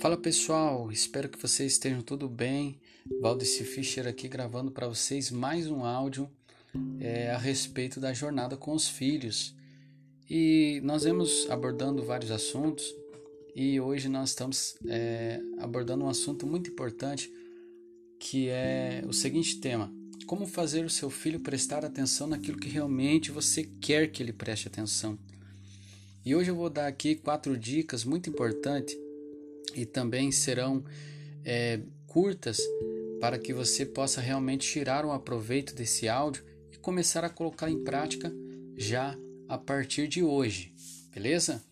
Fala pessoal, espero que vocês estejam tudo bem. Valdeci Fischer aqui gravando para vocês mais um áudio é, a respeito da jornada com os filhos. E nós vemos abordando vários assuntos e hoje nós estamos é, abordando um assunto muito importante que é o seguinte tema: como fazer o seu filho prestar atenção naquilo que realmente você quer que ele preste atenção. E hoje eu vou dar aqui quatro dicas muito importantes e também serão é, curtas para que você possa realmente tirar um aproveito desse áudio e começar a colocar em prática já a partir de hoje, beleza?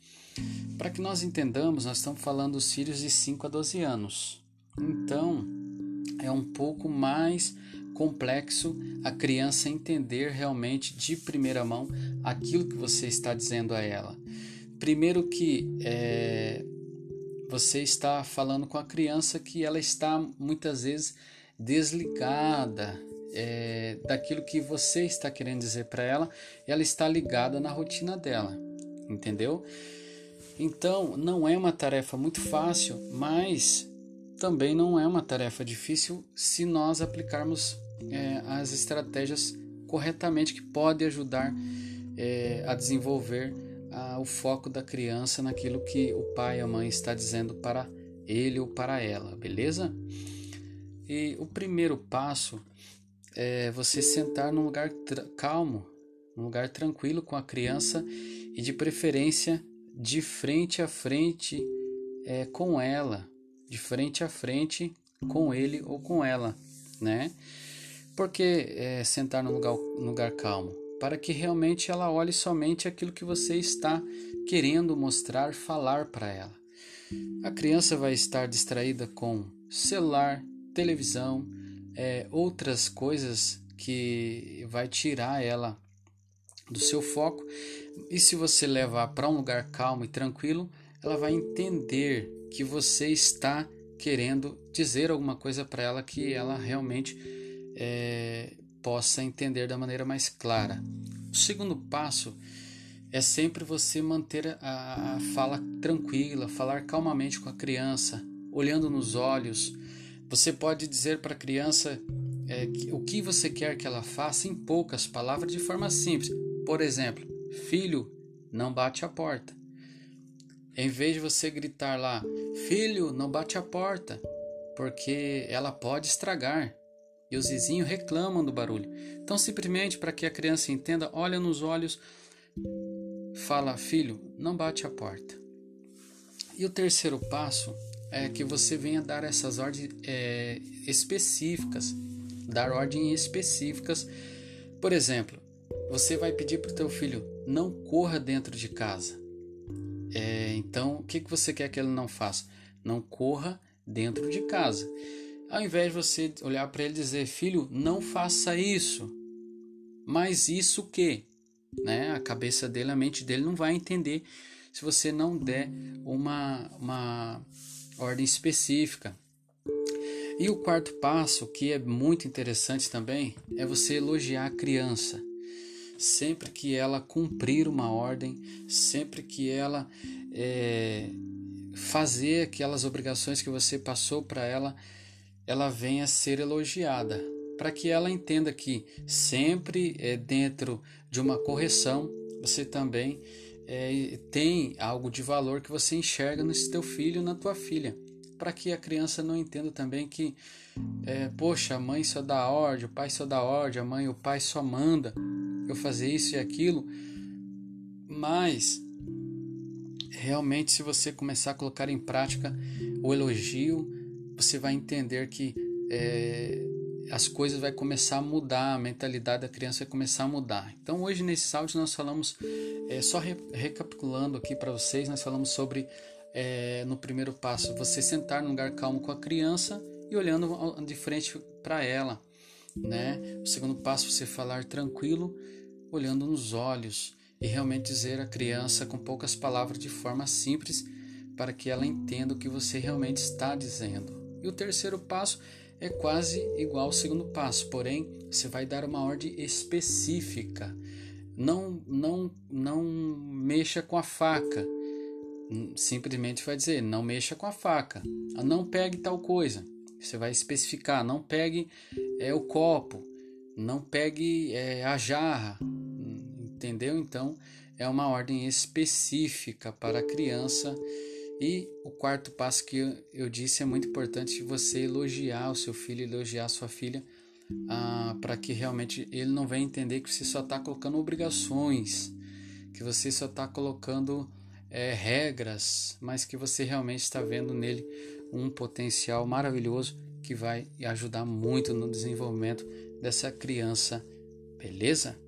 Para que nós entendamos, nós estamos falando dos filhos de 5 a 12 anos. Então, é um pouco mais complexo a criança entender realmente de primeira mão aquilo que você está dizendo a ela. Primeiro que é, você está falando com a criança que ela está muitas vezes desligada é, daquilo que você está querendo dizer para ela, ela está ligada na rotina dela, entendeu? Então não é uma tarefa muito fácil, mas também não é uma tarefa difícil se nós aplicarmos é, as estratégias corretamente que pode ajudar é, a desenvolver a, o foco da criança naquilo que o pai e a mãe está dizendo para ele ou para ela, beleza? E o primeiro passo é você sentar num lugar calmo, num lugar tranquilo com a criança e de preferência de frente a frente é, com ela, de frente a frente com ele ou com ela, né? Por que é, sentar num lugar, lugar calmo? Para que realmente ela olhe somente aquilo que você está querendo mostrar, falar para ela. A criança vai estar distraída com celular, televisão, é, outras coisas que vai tirar ela do seu foco. E se você levar para um lugar calmo e tranquilo, ela vai entender que você está querendo dizer alguma coisa para ela que ela realmente é, possa entender da maneira mais clara. O segundo passo é sempre você manter a, fala tranquila, falar calmamente com a criança, olhando nos olhos. Você pode dizer para a criança é, o que você quer que ela faça em poucas palavras, de forma simples. Por exemplo, filho, não bate a porta. Em vez de você gritar lá, filho, não bate a porta, porque ela pode estragar e os vizinhos reclamam do barulho. Então, simplesmente para que a criança entenda, olha nos olhos, fala: Filho, não bate a porta. E o terceiro passo é que você venha dar essas ordens é, específicas, dar ordens específicas. Por exemplo, você vai pedir para o teu filho não corra dentro de casa. É, então, o que, que você quer que ele não faça? Não corra dentro de casa. Ao invés de você olhar para ele e dizer, filho, não faça isso. Mas isso o quê? Né? A cabeça dele, a mente dele não vai entender se você não der uma, uma ordem específica. E o quarto passo, que é muito interessante também, é você elogiar a criança. Sempre que ela cumprir uma ordem, sempre que ela é, fazer aquelas obrigações que você passou para ela, ela venha a ser elogiada, para que ela entenda que sempre é dentro de uma correção você também é, tem algo de valor que você enxerga no seu filho, na tua filha, para que a criança não entenda também que é, poxa, a mãe só dá ordem, o pai só dá ordem, a mãe, o pai só manda eu fazer isso e aquilo, mas realmente se você começar a colocar em prática o elogio você vai entender que é, as coisas vai começar a mudar, a mentalidade da criança vai começar a mudar. Então hoje nesse áudio nós falamos, é, só re, recapitulando aqui para vocês, nós falamos sobre é, no primeiro passo você sentar num lugar calmo com a criança e olhando de frente para ela, né? O segundo passo você falar tranquilo, olhando nos olhos e realmente dizer à criança com poucas palavras de forma simples para que ela entenda o que você realmente está dizendo. E o terceiro passo é quase igual ao segundo passo, porém você vai dar uma ordem específica. Não, não, não mexa com a faca. simplesmente vai dizer: não mexa com a faca, não pegue tal coisa. Você vai especificar: não pegue é, o copo, não pegue é, a jarra. Entendeu? Então é uma ordem específica para a criança. E o quarto passo que eu, disse é muito importante você elogiar o seu filho, elogiar a sua filha, ah, para que realmente ele não venha entender que você só está colocando obrigações, que você só está colocando é, regras, mas que você realmente está vendo nele um potencial maravilhoso que vai ajudar muito no desenvolvimento dessa criança, beleza?